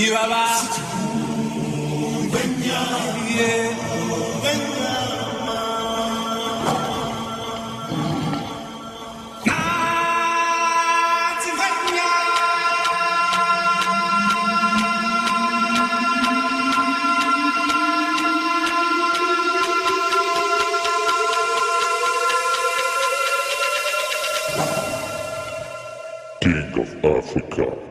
Chihuahua. Yeah. King of Africa.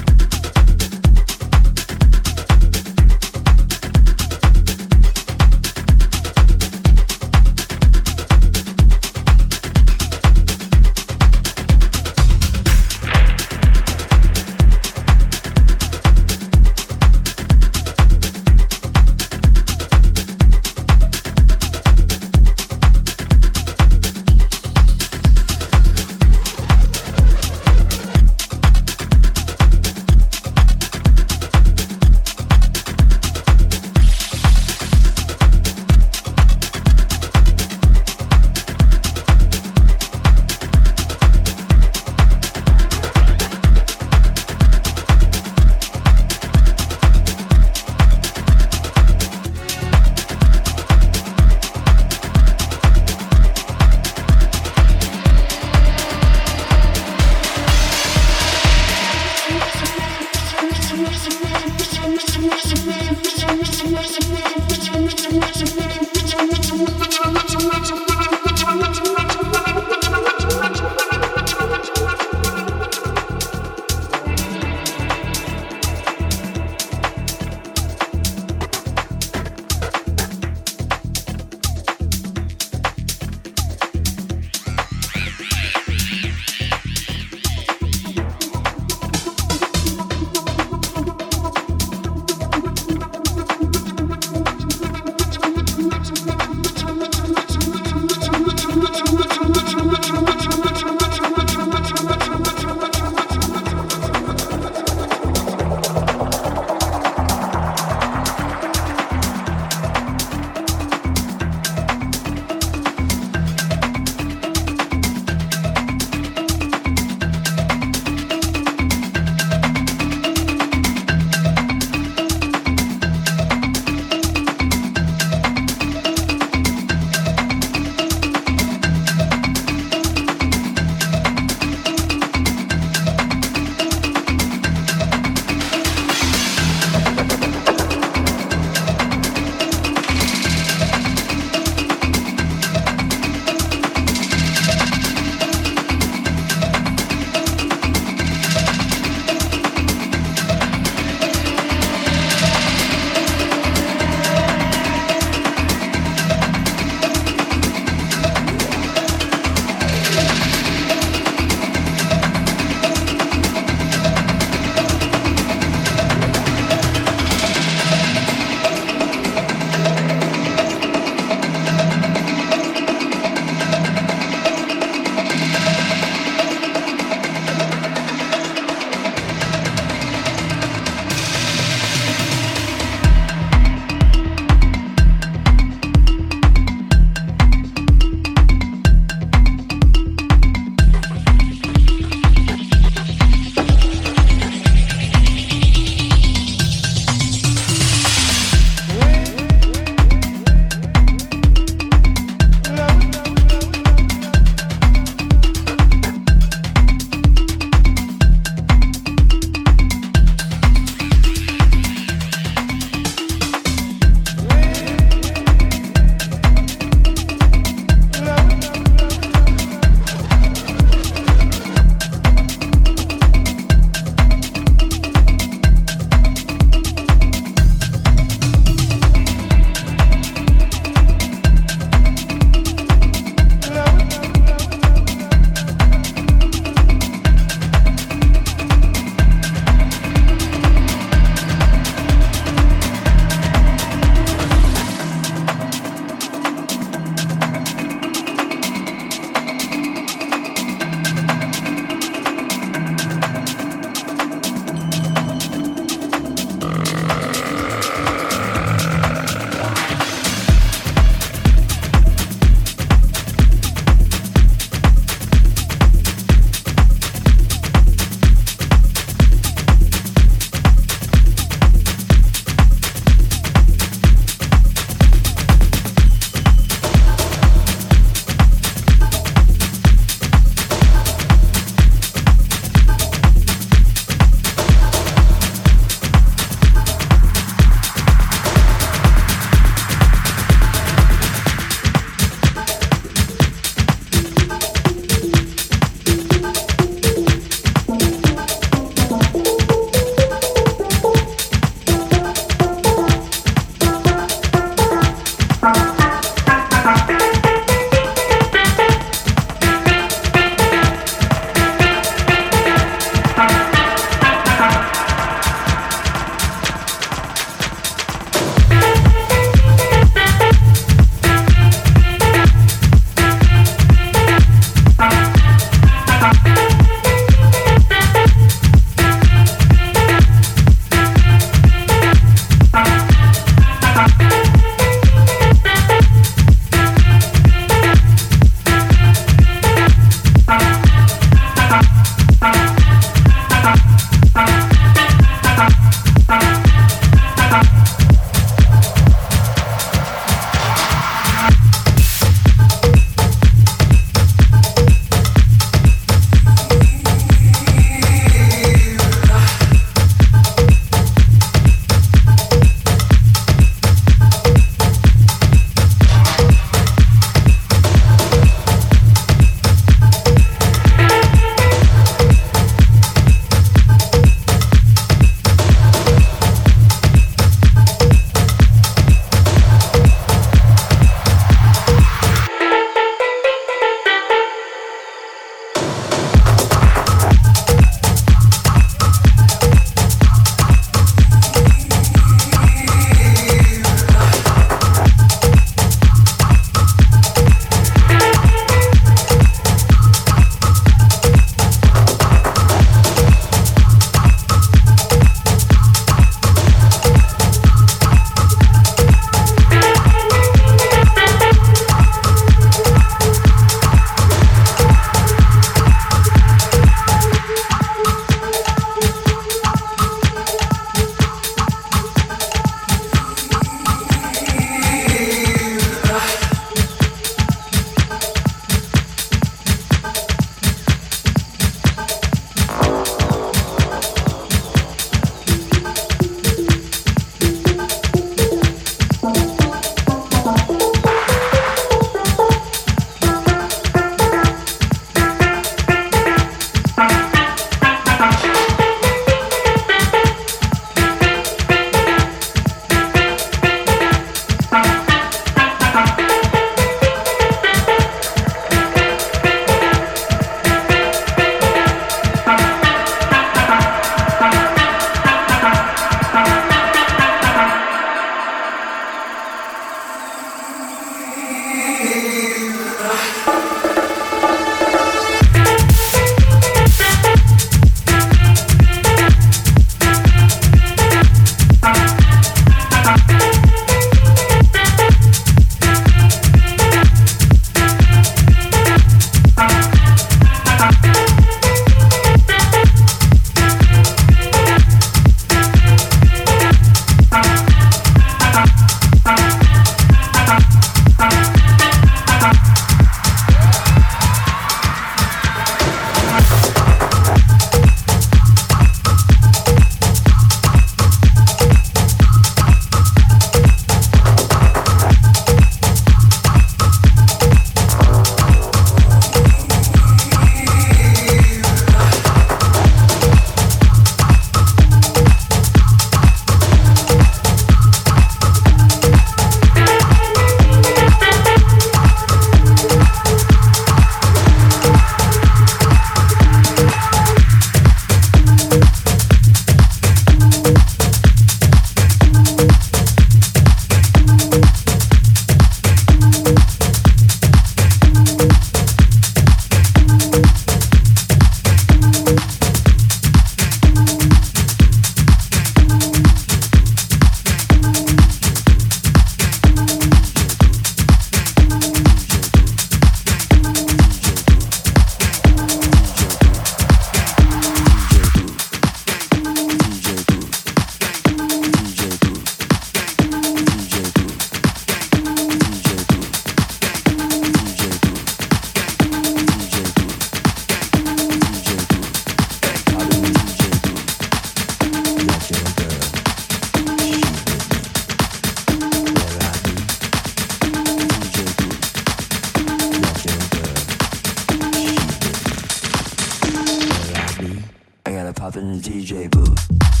Brasil.